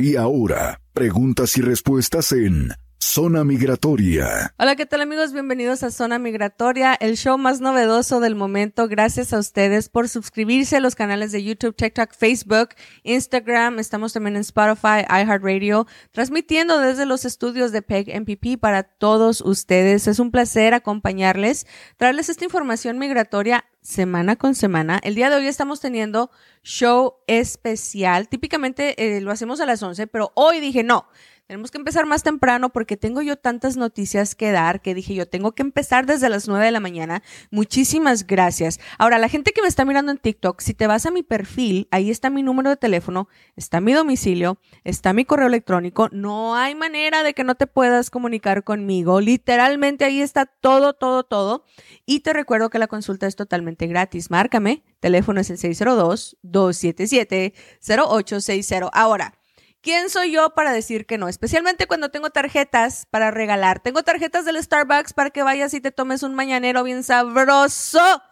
Y ahora, preguntas y respuestas en Zona Migratoria. Hola, ¿qué tal amigos? Bienvenidos a Zona Migratoria, el show más novedoso del momento. Gracias a ustedes por suscribirse a los canales de YouTube, TikTok, Facebook, Instagram. Estamos también en Spotify, iHeartRadio, transmitiendo desde los estudios de PEG MPP para todos ustedes. Es un placer acompañarles, traerles esta información migratoria semana con semana. El día de hoy estamos teniendo show especial. Típicamente eh, lo hacemos a las 11, pero hoy dije no. Tenemos que empezar más temprano porque tengo yo tantas noticias que dar que dije yo tengo que empezar desde las 9 de la mañana. Muchísimas gracias. Ahora, la gente que me está mirando en TikTok, si te vas a mi perfil, ahí está mi número de teléfono, está mi domicilio, está mi correo electrónico. No hay manera de que no te puedas comunicar conmigo. Literalmente ahí está todo, todo, todo. Y te recuerdo que la consulta es totalmente gratis. Márcame. Teléfono es el 602-277-0860. Ahora, ¿Quién soy yo para decir que no? Especialmente cuando tengo tarjetas para regalar. Tengo tarjetas del Starbucks para que vayas y te tomes un mañanero bien sabroso.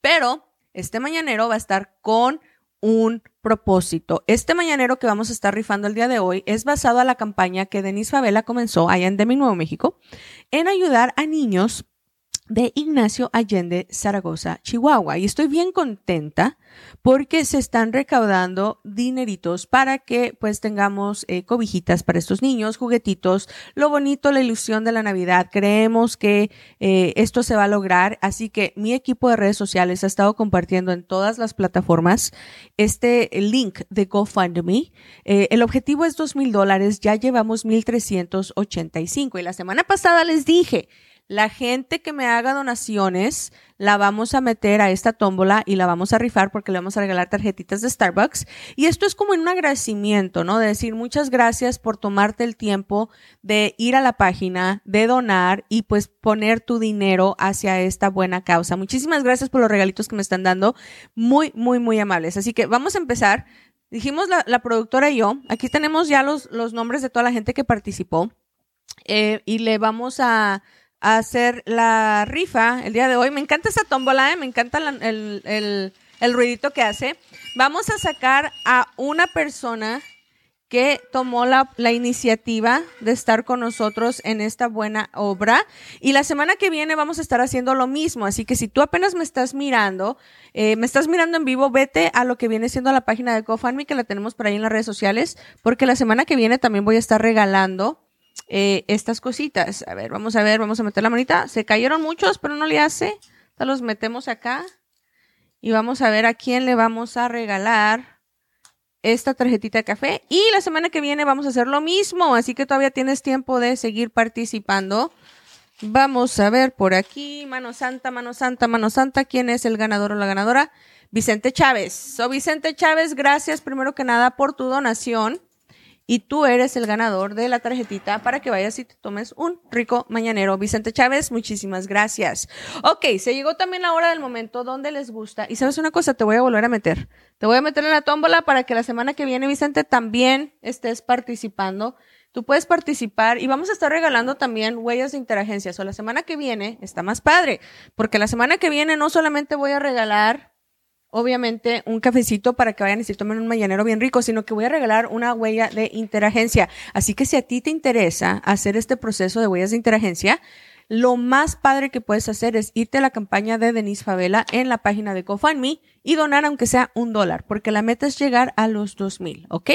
Pero este mañanero va a estar con un propósito. Este mañanero que vamos a estar rifando el día de hoy es basado a la campaña que Denise Favela comenzó allá en Demi, Nuevo México, en ayudar a niños de Ignacio Allende, Zaragoza, Chihuahua. Y estoy bien contenta porque se están recaudando dineritos para que pues tengamos eh, cobijitas para estos niños, juguetitos, lo bonito, la ilusión de la Navidad. Creemos que eh, esto se va a lograr, así que mi equipo de redes sociales ha estado compartiendo en todas las plataformas este link de GoFundMe. Eh, el objetivo es dos mil dólares, ya llevamos mil trescientos ochenta y cinco y la semana pasada les dije la gente que me haga donaciones la vamos a meter a esta tómbola y la vamos a rifar porque le vamos a regalar tarjetitas de Starbucks. Y esto es como un agradecimiento, ¿no? De decir muchas gracias por tomarte el tiempo de ir a la página, de donar y pues poner tu dinero hacia esta buena causa. Muchísimas gracias por los regalitos que me están dando. Muy, muy, muy amables. Así que vamos a empezar. Dijimos la, productora y yo, aquí tenemos ya los, los nombres de toda la gente que participó eh, y le vamos a a hacer la rifa el día de hoy. Me encanta esa tómbola, ¿eh? me encanta el, el, ruidito que hace. Vamos a sacar a una persona que tomó la, la, iniciativa de estar con nosotros en esta buena obra. Y la semana que viene vamos a estar haciendo lo mismo. Así que si tú apenas me estás mirando, eh, me estás mirando en vivo, vete a lo que viene siendo la página de GoFundMe, que la tenemos por ahí en las redes sociales, porque la semana que viene también voy a estar regalando eh, estas cositas. A ver, vamos a ver, vamos a meter la manita. Se cayeron muchos, pero no le hace. los metemos acá. Y vamos a ver a quién le vamos a regalar esta tarjetita de café. Y la semana que viene vamos a hacer lo mismo. Así que todavía tienes tiempo de seguir participando. Vamos a ver por aquí. Mano Santa, Mano Santa, Mano Santa. ¿Quién es el ganador o la ganadora? Vicente Chávez. So, Vicente Chávez, gracias primero que nada por tu donación y tú eres el ganador de la tarjetita para que vayas y te tomes un rico mañanero. Vicente Chávez, muchísimas gracias. Ok, se llegó también la hora del momento donde les gusta. Y sabes una cosa, te voy a volver a meter. Te voy a meter en la tómbola para que la semana que viene, Vicente, también estés participando. Tú puedes participar y vamos a estar regalando también huellas de interagencia. O la semana que viene está más padre, porque la semana que viene no solamente voy a regalar obviamente un cafecito para que vayan y se tomen un mañanero bien rico, sino que voy a regalar una huella de interagencia. Así que si a ti te interesa hacer este proceso de huellas de interagencia, lo más padre que puedes hacer es irte a la campaña de Denise Favela en la página de GoFundMe y donar aunque sea un dólar, porque la meta es llegar a los dos mil, ¿ok?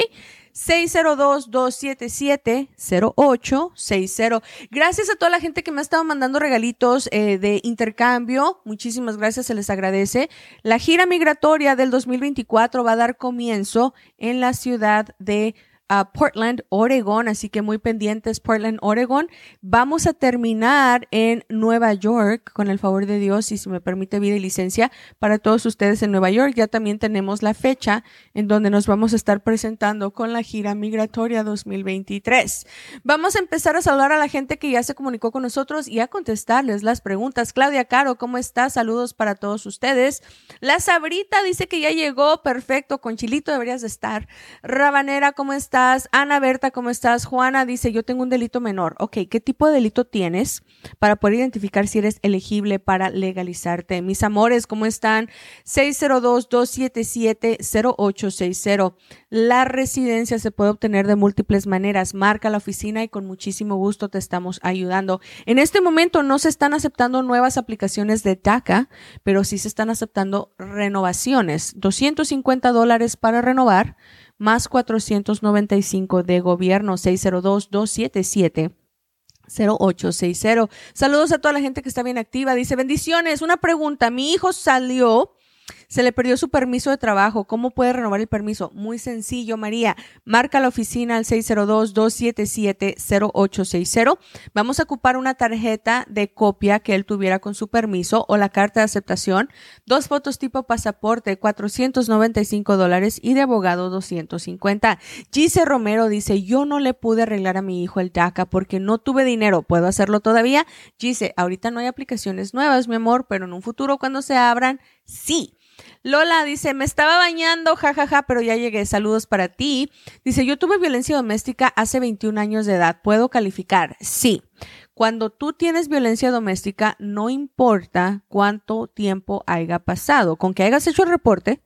602-277-0860. Gracias a toda la gente que me ha estado mandando regalitos eh, de intercambio. Muchísimas gracias, se les agradece. La gira migratoria del 2024 va a dar comienzo en la ciudad de a Portland, Oregon, así que muy pendientes Portland, Oregon. Vamos a terminar en Nueva York, con el favor de Dios, y si me permite vida y licencia, para todos ustedes en Nueva York. Ya también tenemos la fecha en donde nos vamos a estar presentando con la gira migratoria 2023. Vamos a empezar a saludar a la gente que ya se comunicó con nosotros y a contestarles las preguntas. Claudia Caro, ¿cómo estás? Saludos para todos ustedes. La Sabrita dice que ya llegó, perfecto, con Chilito deberías de estar. Rabanera, ¿cómo estás? Ana Berta, ¿cómo estás? Juana dice, yo tengo un delito menor. Ok, ¿qué tipo de delito tienes para poder identificar si eres elegible para legalizarte? Mis amores, ¿cómo están? 602-277-0860. La residencia se puede obtener de múltiples maneras. Marca la oficina y con muchísimo gusto te estamos ayudando. En este momento no se están aceptando nuevas aplicaciones de DACA, pero sí se están aceptando renovaciones. 250 dólares para renovar más 495 de gobierno 602-277. 0860. Saludos a toda la gente que está bien activa. Dice, bendiciones. Una pregunta. Mi hijo salió se le perdió su permiso de trabajo. ¿Cómo puede renovar el permiso? Muy sencillo, María. Marca la oficina al 602-277-0860. Vamos a ocupar una tarjeta de copia que él tuviera con su permiso o la carta de aceptación. Dos fotos tipo pasaporte, 495 dólares y de abogado 250. Gise Romero dice, yo no le pude arreglar a mi hijo el DACA porque no tuve dinero. ¿Puedo hacerlo todavía? Gise, ahorita no hay aplicaciones nuevas, mi amor, pero en un futuro cuando se abran, sí. Lola dice, me estaba bañando, jajaja, ja, ja, pero ya llegué. Saludos para ti. Dice, yo tuve violencia doméstica hace 21 años de edad. ¿Puedo calificar? Sí. Cuando tú tienes violencia doméstica, no importa cuánto tiempo haya pasado. Con que hayas hecho el reporte,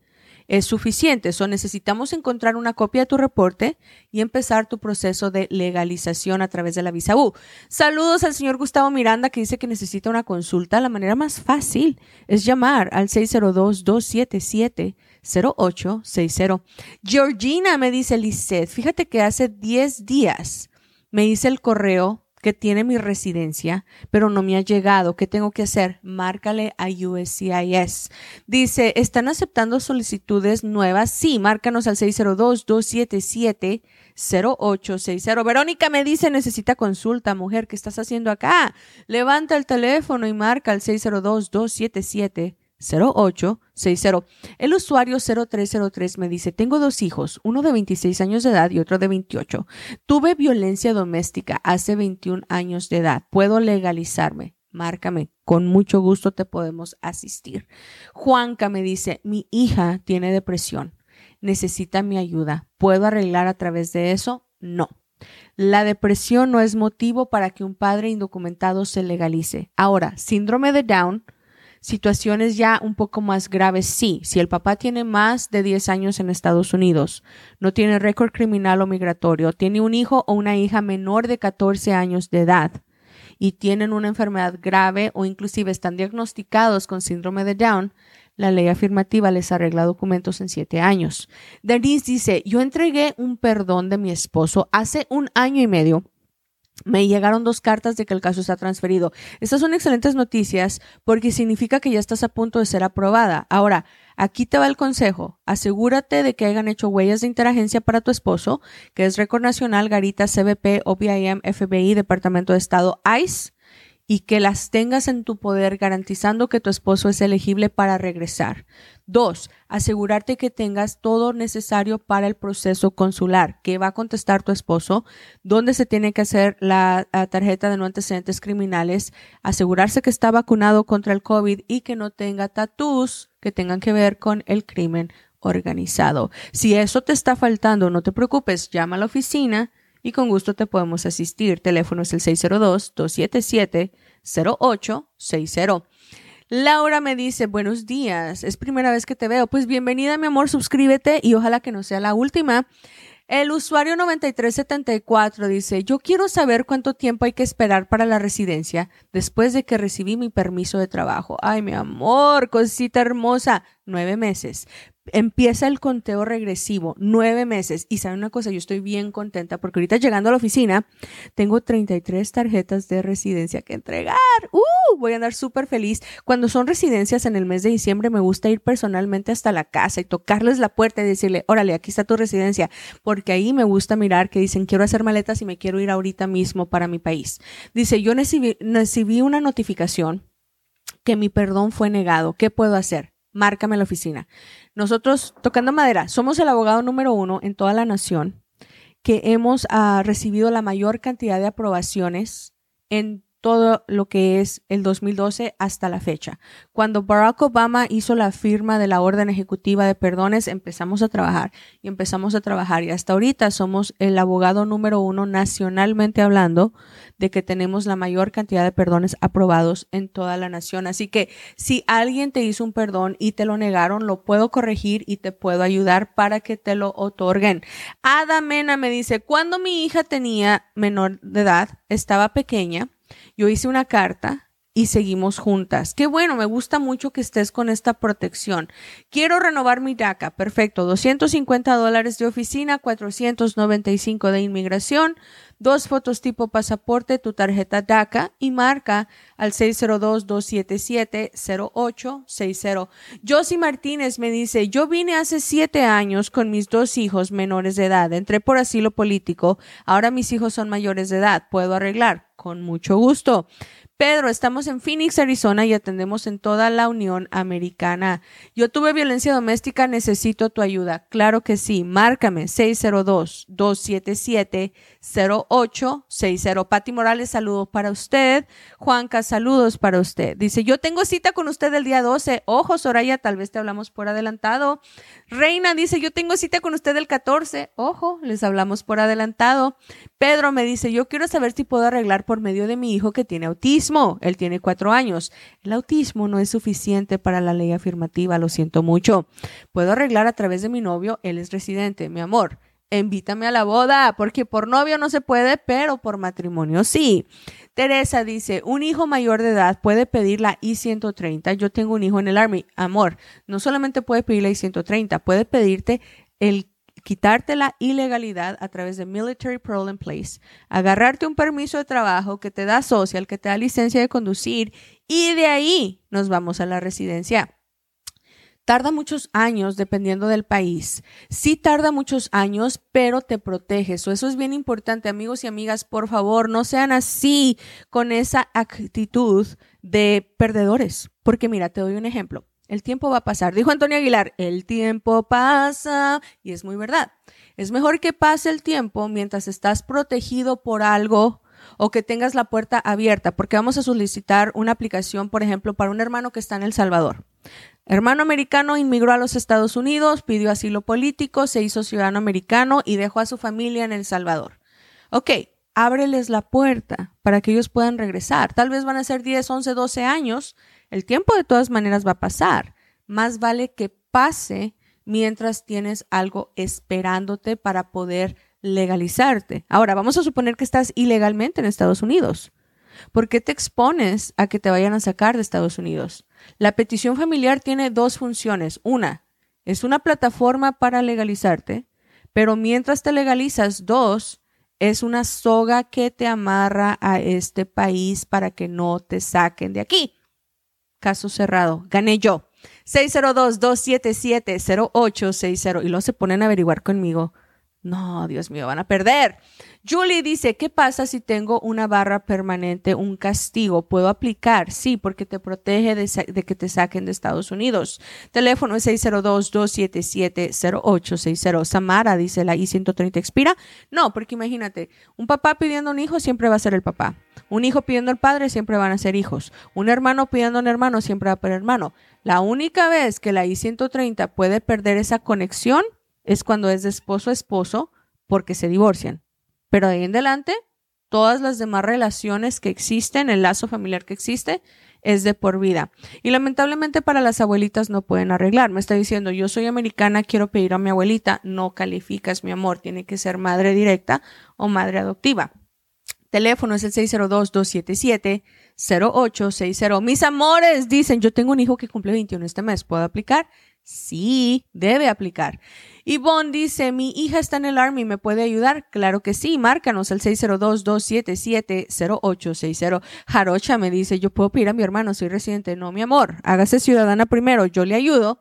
es suficiente. Eso necesitamos encontrar una copia de tu reporte y empezar tu proceso de legalización a través de la visa U. Saludos al señor Gustavo Miranda que dice que necesita una consulta. La manera más fácil es llamar al 602-277-0860. Georgina me dice, Lisette, fíjate que hace 10 días me hice el correo que tiene mi residencia, pero no me ha llegado. ¿Qué tengo que hacer? Márcale a USCIS. Dice, ¿están aceptando solicitudes nuevas? Sí, márcanos al 602-277-0860. Verónica me dice, necesita consulta, mujer, ¿qué estás haciendo acá? Levanta el teléfono y marca al 602-277. 0860. El usuario 0303 me dice, tengo dos hijos, uno de 26 años de edad y otro de 28. Tuve violencia doméstica hace 21 años de edad. ¿Puedo legalizarme? Márcame, con mucho gusto te podemos asistir. Juanca me dice, mi hija tiene depresión, necesita mi ayuda. ¿Puedo arreglar a través de eso? No. La depresión no es motivo para que un padre indocumentado se legalice. Ahora, síndrome de Down situaciones ya un poco más graves, sí. Si el papá tiene más de 10 años en Estados Unidos, no tiene récord criminal o migratorio, tiene un hijo o una hija menor de 14 años de edad y tienen una enfermedad grave o inclusive están diagnosticados con síndrome de Down, la ley afirmativa les arregla documentos en siete años. Denise dice, yo entregué un perdón de mi esposo hace un año y medio me llegaron dos cartas de que el caso está transferido. Estas son excelentes noticias porque significa que ya estás a punto de ser aprobada. Ahora, aquí te va el consejo. Asegúrate de que hayan hecho huellas de interagencia para tu esposo, que es Récord Nacional, Garita, CBP, OBIM, FBI, Departamento de Estado, ICE y que las tengas en tu poder garantizando que tu esposo es elegible para regresar. Dos, asegurarte que tengas todo necesario para el proceso consular, que va a contestar tu esposo, dónde se tiene que hacer la, tarjeta de no antecedentes criminales, asegurarse que está vacunado contra el COVID y que no tenga tatús que tengan que ver con el crimen organizado. Si eso te está faltando, no te preocupes, llama a la oficina y con gusto te podemos asistir. Teléfono es el 602-277-0860. Laura me dice, buenos días, es primera vez que te veo. Pues bienvenida, mi amor, suscríbete y ojalá que no sea la última. El usuario 9374 dice, yo quiero saber cuánto tiempo hay que esperar para la residencia después de que recibí mi permiso de trabajo. Ay, mi amor, cosita hermosa, nueve meses empieza el conteo regresivo, nueve meses. Y sabe una cosa, yo estoy bien contenta porque ahorita llegando a la oficina tengo 33 tarjetas de residencia que entregar. ¡Uh! Voy a andar súper feliz. Cuando son residencias en el mes de diciembre me gusta ir personalmente hasta la casa y tocarles la puerta y decirle, órale, aquí está tu residencia. Porque ahí me gusta mirar que dicen, quiero hacer maletas y me quiero ir ahorita mismo para mi país. Dice, yo recibí una notificación que mi perdón fue negado. ¿Qué puedo hacer? Márcame la oficina. Nosotros, tocando madera, somos el abogado número uno en toda la nación que hemos ah, recibido la mayor cantidad de aprobaciones en todo lo que es el 2012 hasta la fecha. Cuando Barack Obama hizo la firma de la orden ejecutiva de perdones, empezamos a trabajar y empezamos a trabajar y hasta ahorita somos el abogado número uno nacionalmente hablando de que tenemos la mayor cantidad de perdones aprobados en toda la nación. Así que si alguien te hizo un perdón y te lo negaron, lo puedo corregir y te puedo ayudar para que te lo otorguen. Adamena me dice, cuando mi hija tenía menor de edad, estaba pequeña, yo hice una carta y seguimos juntas. Qué bueno, me gusta mucho que estés con esta protección. Quiero renovar mi DACA. Perfecto. 250 dólares de oficina, 495 de inmigración, dos fotos tipo pasaporte, tu tarjeta DACA y marca al 602-277-0860. Josie Martínez me dice, yo vine hace siete años con mis dos hijos menores de edad. Entré por asilo político. Ahora mis hijos son mayores de edad. ¿Puedo arreglar? Con mucho gusto. Pedro, estamos en Phoenix, Arizona y atendemos en toda la Unión Americana. Yo tuve violencia doméstica, necesito tu ayuda. Claro que sí, márcame 602-277-0860. Pati Morales, saludos para usted. Juanca, saludos para usted. Dice, yo tengo cita con usted el día 12. Ojo, Soraya, tal vez te hablamos por adelantado. Reina dice, yo tengo cita con usted el 14. Ojo, les hablamos por adelantado. Pedro me dice, yo quiero saber si puedo arreglar por medio de mi hijo que tiene autismo. Él tiene cuatro años. El autismo no es suficiente para la ley afirmativa, lo siento mucho. Puedo arreglar a través de mi novio, él es residente, mi amor. Invítame a la boda, porque por novio no se puede, pero por matrimonio sí. Teresa dice, un hijo mayor de edad puede pedir la I-130. Yo tengo un hijo en el Army. Amor, no solamente puede pedir la I-130, puede pedirte el quitarte la ilegalidad a través de Military Parole in Place, agarrarte un permiso de trabajo que te da social, que te da licencia de conducir y de ahí nos vamos a la residencia. Tarda muchos años dependiendo del país. Sí tarda muchos años, pero te proteges. Eso es bien importante, amigos y amigas. Por favor, no sean así con esa actitud de perdedores. Porque mira, te doy un ejemplo. El tiempo va a pasar. Dijo Antonio Aguilar, el tiempo pasa. Y es muy verdad. Es mejor que pase el tiempo mientras estás protegido por algo o que tengas la puerta abierta, porque vamos a solicitar una aplicación, por ejemplo, para un hermano que está en El Salvador. Hermano americano inmigró a los Estados Unidos, pidió asilo político, se hizo ciudadano americano y dejó a su familia en El Salvador. Ok, ábreles la puerta para que ellos puedan regresar. Tal vez van a ser 10, 11, 12 años el tiempo de todas maneras va a pasar. Más vale que pase mientras tienes algo esperándote para poder legalizarte. Ahora, vamos a suponer que estás ilegalmente en Estados Unidos. ¿Por qué te expones a que te vayan a sacar de Estados Unidos? La petición familiar tiene dos funciones. Una, es una plataforma para legalizarte, pero mientras te legalizas, dos, es una soga que te amarra a este país para que no te saquen de aquí. Caso cerrado. Gané yo. 602-277-0860. Y luego se ponen a averiguar conmigo. No, Dios mío, van a perder. Julie dice, ¿qué pasa si tengo una barra permanente, un castigo? ¿Puedo aplicar? Sí, porque te protege de, que te saquen de Estados Unidos. Teléfono es 602-277-0860. Samara dice, ¿la I-130 expira? No, porque imagínate, un papá pidiendo un hijo siempre va a ser el papá. Un hijo pidiendo al padre siempre van a ser hijos. Un hermano pidiendo un hermano siempre va a ser hermano. La única vez que la I-130 puede perder esa conexión es cuando es de esposo a esposo porque se divorcian. Pero de ahí en adelante, todas las demás relaciones que existen, el lazo familiar que existe, es de por vida. Y lamentablemente para las abuelitas no pueden arreglar. Me está diciendo, yo soy americana, quiero pedir a mi abuelita. No calificas, mi amor. Tiene que ser madre directa o madre adoptiva. Teléfono es el 602-277-0860. Mis amores, dicen, yo tengo un hijo que cumple 21 este mes. ¿Puedo aplicar? Sí, debe aplicar. Yvonne dice, mi hija está en el Army, ¿me puede ayudar? Claro que sí, márcanos al 602-277-0860. Jarocha me dice, yo puedo pedir a mi hermano, soy residente. No, mi amor, hágase ciudadana primero, yo le ayudo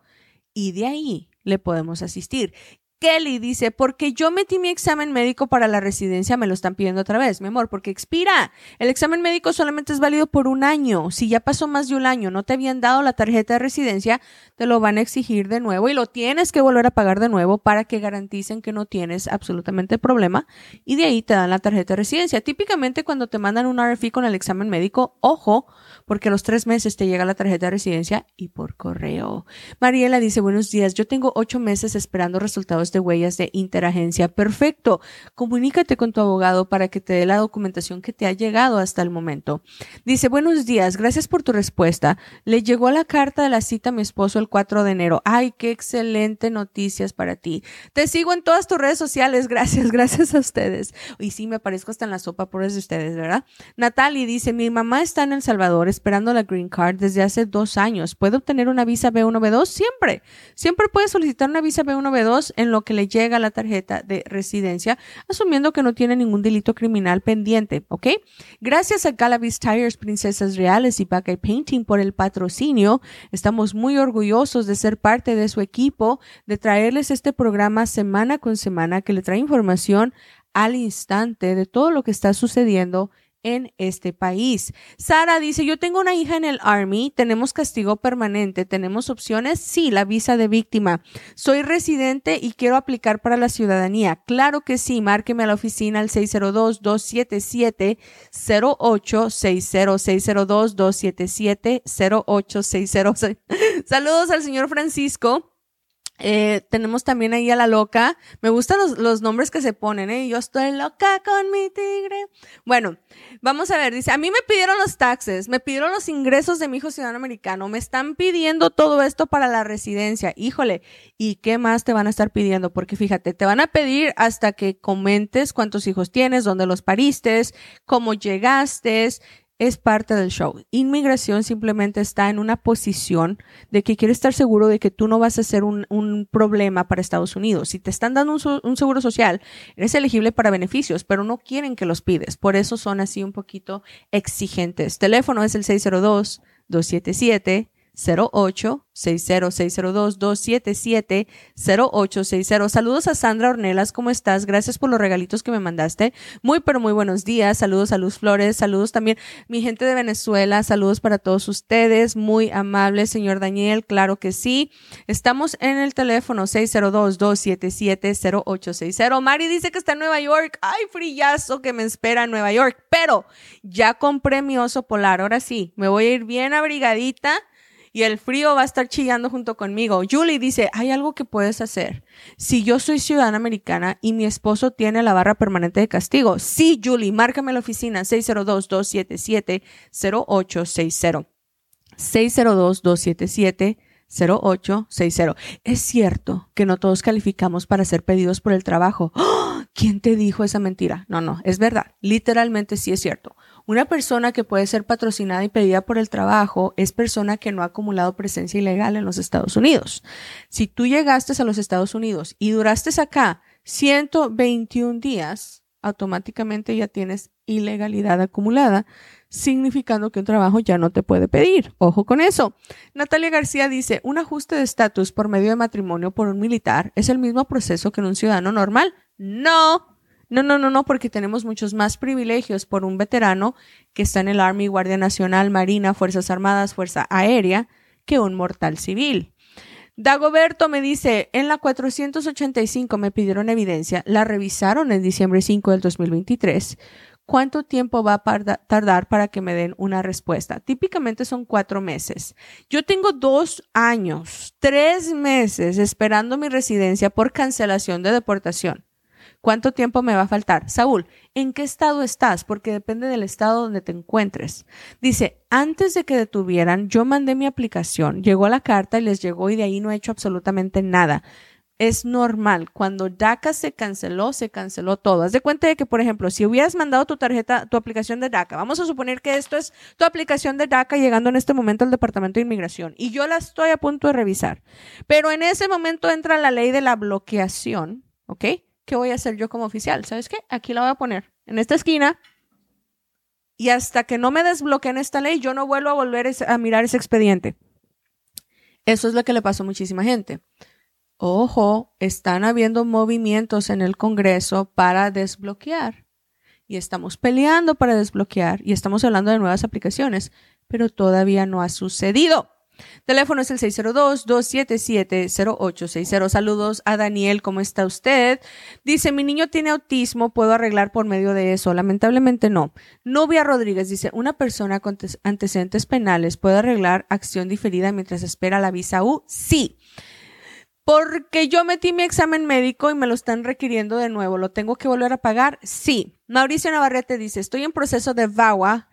y de ahí le podemos asistir. Kelly dice, porque yo metí mi examen médico para la residencia, me lo están pidiendo otra vez, mi amor, porque expira. El examen médico solamente es válido por un año. Si ya pasó más de un año, no te habían dado la tarjeta de residencia, te lo van a exigir de nuevo y lo tienes que volver a pagar de nuevo para que garanticen que no tienes absolutamente problema y de ahí te dan la tarjeta de residencia. Típicamente cuando te mandan un RFI con el examen médico, ojo, porque a los tres meses te llega la tarjeta de residencia y por correo. Mariela dice, buenos días, yo tengo ocho meses esperando resultados de huellas de interagencia. Perfecto. Comunícate con tu abogado para que te dé la documentación que te ha llegado hasta el momento. Dice, buenos días, gracias por tu respuesta. Le llegó la carta de la cita a mi esposo el 4 de enero. Ay, qué excelente noticias para ti. Te sigo en todas tus redes sociales. Gracias, gracias a ustedes. Y sí, me aparezco hasta en la sopa por eso de ustedes, ¿verdad? Natalie dice, mi mamá está en El Salvador esperando la green card desde hace dos años. ¿Puede obtener una visa B1, B2? Siempre. Siempre puede solicitar una visa B1, B2 en lo que le llega la tarjeta de residencia, asumiendo que no tiene ningún delito criminal pendiente, ¿ok? Gracias a Galavis Tires, Princesas Reales y Buckeye Painting por el patrocinio. Estamos muy orgullosos de ser parte de su equipo, de traerles este programa semana con semana que le trae información al instante de todo lo que está sucediendo en este país. Sara dice, yo tengo una hija en el Army, tenemos castigo permanente, tenemos opciones, sí, la visa de víctima. Soy residente y quiero aplicar para la ciudadanía. Claro que sí, márqueme a la oficina al 602-277-0860, 602-277-0860. Saludos al señor Francisco. Eh, tenemos también ahí a la loca. Me gustan los, nombres que se ponen, ¿eh? Yo estoy loca con mi tigre. Bueno, vamos a ver. Dice, a mí me pidieron los taxes, me pidieron los ingresos de mi hijo ciudadano americano, me están pidiendo todo esto para la residencia. Híjole, ¿y qué más te van a estar pidiendo? Porque fíjate, te van a pedir hasta que comentes cuántos hijos tienes, dónde los pariste, cómo llegaste, es parte del show. Inmigración simplemente está en una posición de que quiere estar seguro de que tú no vas a ser un, problema para Estados Unidos. Si te están dando un, un, seguro social, eres elegible para beneficios, pero no quieren que los pides. Por eso son así un poquito exigentes. Teléfono es el 602 277 08 60602 277 0860. Saludos a Sandra Ornelas, ¿cómo estás? Gracias por los regalitos que me mandaste. Muy, pero muy buenos días. Saludos a Luz Flores. Saludos también mi gente de Venezuela. Saludos para todos ustedes. Muy amable, señor Daniel. Claro que sí. Estamos en el teléfono 602-277-0860. Mari dice que está en Nueva York. Ay, frillazo que me espera en Nueva York. Pero ya compré mi oso polar. Ahora sí, me voy a ir bien abrigadita y el frío va a estar chillando junto conmigo. Julie dice, hay algo que puedes hacer. Si yo soy ciudadana americana y mi esposo tiene la barra permanente de castigo, sí, Julie, márcame la oficina 602-277-0860. 602-277 0860. Es cierto que no todos calificamos para ser pedidos por el trabajo. ¿Quién te dijo esa mentira? No, no, es verdad. Literalmente sí es cierto. Una persona que puede ser patrocinada y pedida por el trabajo es persona que no ha acumulado presencia ilegal en los Estados Unidos. Si tú llegaste a los Estados Unidos y duraste acá 121 días, automáticamente ya tienes ilegalidad acumulada, significando que un trabajo ya no te puede pedir. Ojo con eso. Natalia García dice, un ajuste de estatus por medio de matrimonio por un militar es el mismo proceso que en un ciudadano normal. No, no, no, no, no, porque tenemos muchos más privilegios por un veterano que está en el Army, Guardia Nacional, Marina, Fuerzas Armadas, Fuerza Aérea, que un mortal civil. Dagoberto me dice, en la 485 me pidieron evidencia, la revisaron en diciembre 5 del 2023. ¿Cuánto tiempo va a tardar para que me den una respuesta? Típicamente son cuatro meses. Yo tengo dos años, tres meses esperando mi residencia por cancelación de deportación. ¿Cuánto tiempo me va a faltar? Saúl, ¿en qué estado estás? Porque depende del estado donde te encuentres. Dice, antes de que detuvieran, yo mandé mi aplicación, llegó la carta y les llegó y de ahí no he hecho absolutamente nada. Es normal. Cuando DACA se canceló, se canceló todo. Haz de cuenta de que, por ejemplo, si hubieras mandado tu tarjeta, tu aplicación de DACA, vamos a suponer que esto es tu aplicación de DACA llegando en este momento al Departamento de Inmigración y yo la estoy a punto de revisar. Pero en ese momento entra la ley de la bloqueación, ¿ok? ¿Qué voy a hacer yo como oficial? ¿Sabes qué? Aquí la voy a poner en esta esquina y hasta que no me desbloqueen esta ley, yo no vuelvo a volver a mirar ese expediente. Eso es lo que le pasó a muchísima gente. Ojo, están habiendo movimientos en el Congreso para desbloquear. Y estamos peleando para desbloquear y estamos hablando de nuevas aplicaciones, pero todavía no ha sucedido. Teléfono es el 602-277-0860. Saludos a Daniel, ¿cómo está usted? Dice, mi niño tiene autismo, ¿puedo arreglar por medio de eso? Lamentablemente no. Novia Rodríguez dice, una persona con antecedentes penales puede arreglar acción diferida mientras espera la visa U. Sí. Porque yo metí mi examen médico y me lo están requiriendo de nuevo. ¿Lo tengo que volver a pagar? Sí. Mauricio Navarrete dice, estoy en proceso de VAWA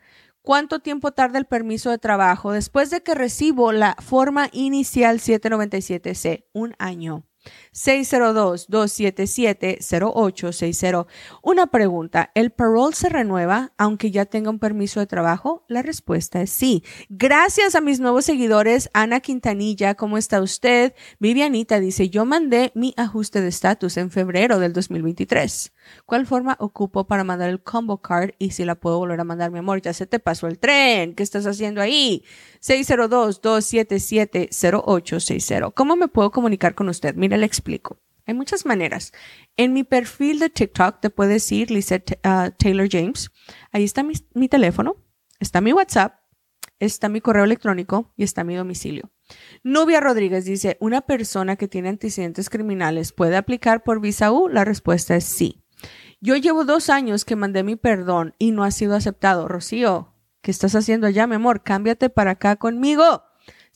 ¿Cuánto tiempo tarda el permiso de trabajo después de que recibo la forma inicial 797C? Un año. 602-277-0860. Una pregunta, ¿el parole se renueva aunque ya tenga un permiso de trabajo? La respuesta es sí. Gracias a mis nuevos seguidores, Ana Quintanilla, ¿cómo está usted? Vivianita dice, yo mandé mi ajuste de estatus en febrero del 2023. ¿Cuál forma ocupo para mandar el combo card y si la puedo volver a mandar, mi amor? Ya se te pasó el tren. ¿Qué estás haciendo ahí? 602-277-0860. ¿Cómo me puedo comunicar con usted? Mira, le Hay muchas maneras. En mi perfil de TikTok te puedes ir, Lizette uh, Taylor James. Ahí está mi, mi teléfono, está mi WhatsApp, está mi correo electrónico y está mi domicilio. Nubia Rodríguez dice, ¿una persona que tiene antecedentes criminales puede aplicar por visa U? La respuesta es sí. Yo llevo dos años que mandé mi perdón y no ha sido aceptado. Rocío, ¿qué estás haciendo allá, mi amor? Cámbiate para acá conmigo.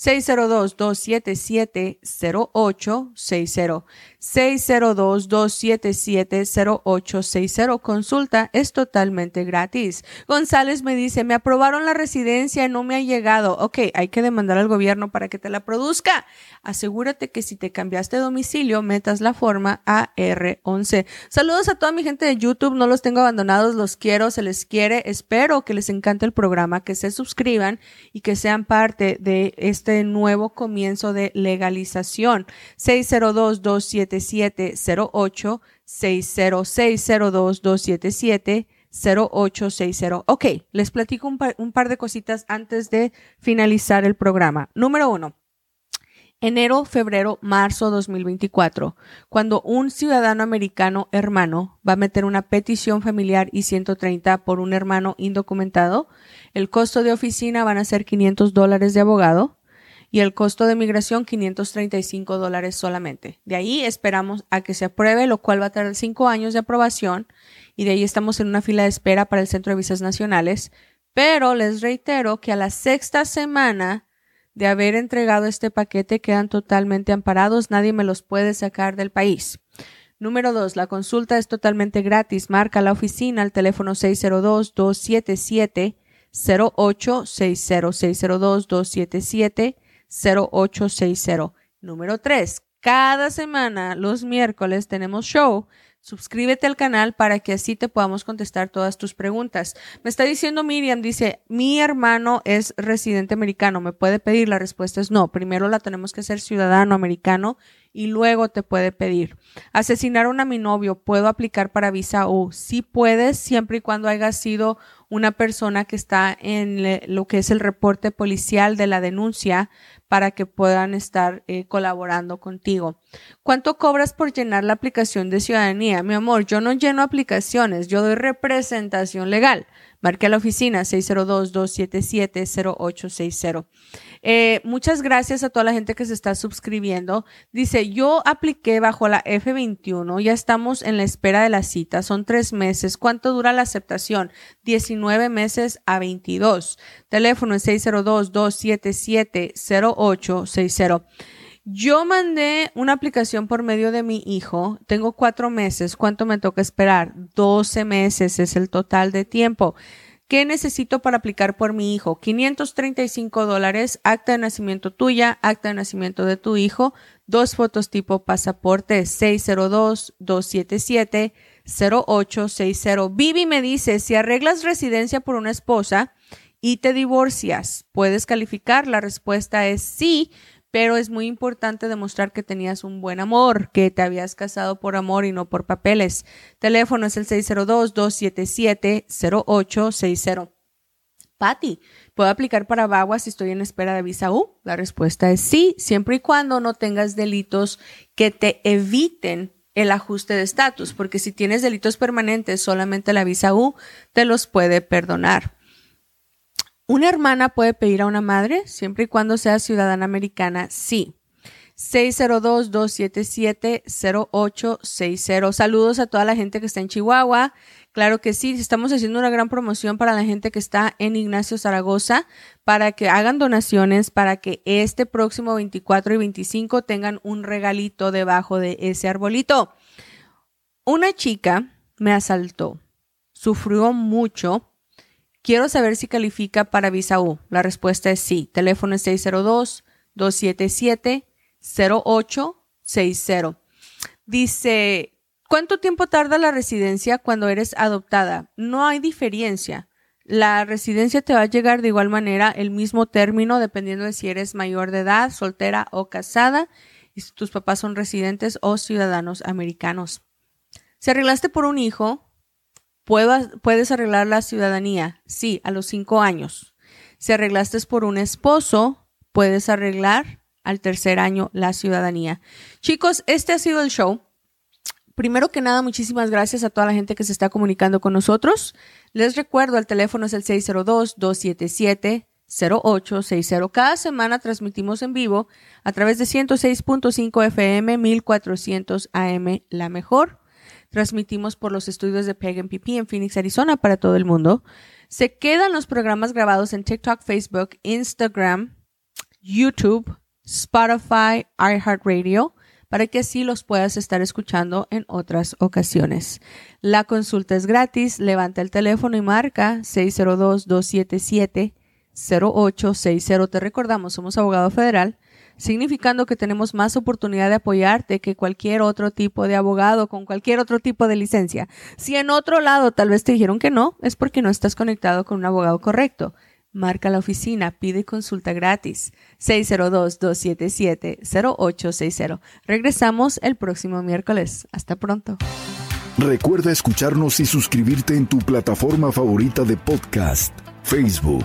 602-277-0860. 602-277-0860. Consulta es totalmente gratis. González me dice, me aprobaron la residencia no me ha llegado. Ok, hay que demandar al gobierno para que te la produzca. Asegúrate que si te cambiaste domicilio, metas la forma AR11. Saludos a toda mi gente de YouTube. No los tengo abandonados, los quiero, se les quiere. Espero que les encante el programa, que se suscriban y que sean parte de este nuevo comienzo de legalización. 602 277 602 277 0860. Ok, les platico un par, un par de cositas antes de finalizar el programa. Número uno, enero, febrero, marzo 2024, cuando un ciudadano americano hermano va a meter una petición familiar y 130 por un hermano indocumentado, el costo de oficina van a ser 500 dólares de abogado y el costo de migración 535 dólares solamente. De ahí esperamos a que se apruebe, lo cual va a tardar cinco años de aprobación y de ahí estamos en una fila de espera para el Centro de Visas Nacionales. Pero les reitero que a la sexta semana de haber entregado este paquete quedan totalmente amparados, nadie me los puede sacar del país. Número dos, la consulta es totalmente gratis. Marca la oficina al teléfono 602-277-0860, 602-277 0860. Número 3. Cada semana, los miércoles, tenemos show. Suscríbete al canal para que así te podamos contestar todas tus preguntas. Me está diciendo Miriam, dice, mi hermano es residente americano, ¿me puede pedir? La respuesta es no. Primero la tenemos que ser ciudadano americano y luego te puede pedir. Asesinaron a mi novio, ¿puedo aplicar para visa U? Sí puedes, siempre y cuando haya sido una persona que está en lo que es el reporte policial de la denuncia para que puedan estar eh, colaborando contigo. ¿Cuánto cobras por llenar la aplicación de ciudadanía? Mi amor, yo no lleno aplicaciones, yo doy representación legal. Marque a la oficina 602-277-0860. Eh, muchas gracias a toda la gente que se está suscribiendo. Dice, yo apliqué bajo la F21, ya estamos en la espera de la cita, son tres meses. ¿Cuánto dura la aceptación? 19 meses a 22. Teléfono es 602-277-0860. Yo mandé una aplicación por medio de mi hijo. Tengo cuatro meses. ¿Cuánto me toca esperar? 12 meses es el total de tiempo. ¿Qué necesito para aplicar por mi hijo? 535 dólares, acta de nacimiento tuya, acta de nacimiento de tu hijo, dos fotos tipo pasaporte 602-277-0860. Vivi me dice, si arreglas residencia por una esposa y te divorcias, ¿puedes calificar? La respuesta es sí, pero es muy importante demostrar que tenías un buen amor, que te habías casado por amor y no por papeles. Teléfono es el 602-277-0860. Patti, ¿Puedo aplicar para VAWA si estoy en espera de visa U? La respuesta es sí, siempre y cuando no tengas delitos que te eviten el ajuste de estatus, porque si tienes delitos permanentes, solamente la visa U te los puede perdonar. ¿Una hermana puede pedir a una madre siempre y cuando sea ciudadana americana? Sí. 602-277-0860. Saludos a toda la gente que está en Chihuahua. Claro que sí, estamos haciendo una gran promoción para la gente que está en Ignacio Zaragoza, para que hagan donaciones, para que este próximo 24 y 25 tengan un regalito debajo de ese arbolito. Una chica me asaltó, sufrió mucho. Quiero saber si califica para visa U. La respuesta es sí. Teléfono es 602 277 0860. Dice, ¿cuánto tiempo tarda la residencia cuando eres adoptada? No hay diferencia. La residencia te va a llegar de igual manera el mismo término dependiendo de si eres mayor de edad, soltera o casada y si tus papás son residentes o ciudadanos americanos. Si arreglaste por un hijo, puedes arreglar la ciudadanía, sí, a los cinco años. Si arreglaste por un esposo, puedes arreglar al tercer año la ciudadanía. Chicos, este ha sido el show. Primero que nada, muchísimas gracias a toda la gente que se está comunicando con nosotros. Les recuerdo, el teléfono es el 602-277-0860. Cada semana transmitimos en vivo a través de 106.5 FM, 1400 AM, la mejor. Transmitimos por los estudios de Peg PP en Phoenix, Arizona, para todo el mundo. Se quedan los programas grabados en TikTok, Facebook, Instagram, YouTube, Spotify, iHeartRadio, para que así los puedas estar escuchando en otras ocasiones. La consulta es gratis. Levanta el teléfono y marca 602-277-0860. Te recordamos, somos abogado federal, significando que tenemos más oportunidad de apoyarte que cualquier otro tipo de abogado con cualquier otro tipo de licencia. Si en otro lado tal vez te dijeron que no, es porque no estás conectado con un abogado correcto. Marca la oficina, pide consulta gratis. 602-277-0860. Regresamos el próximo miércoles. Hasta pronto. Recuerda escucharnos y suscribirte en tu plataforma favorita de podcast, Facebook,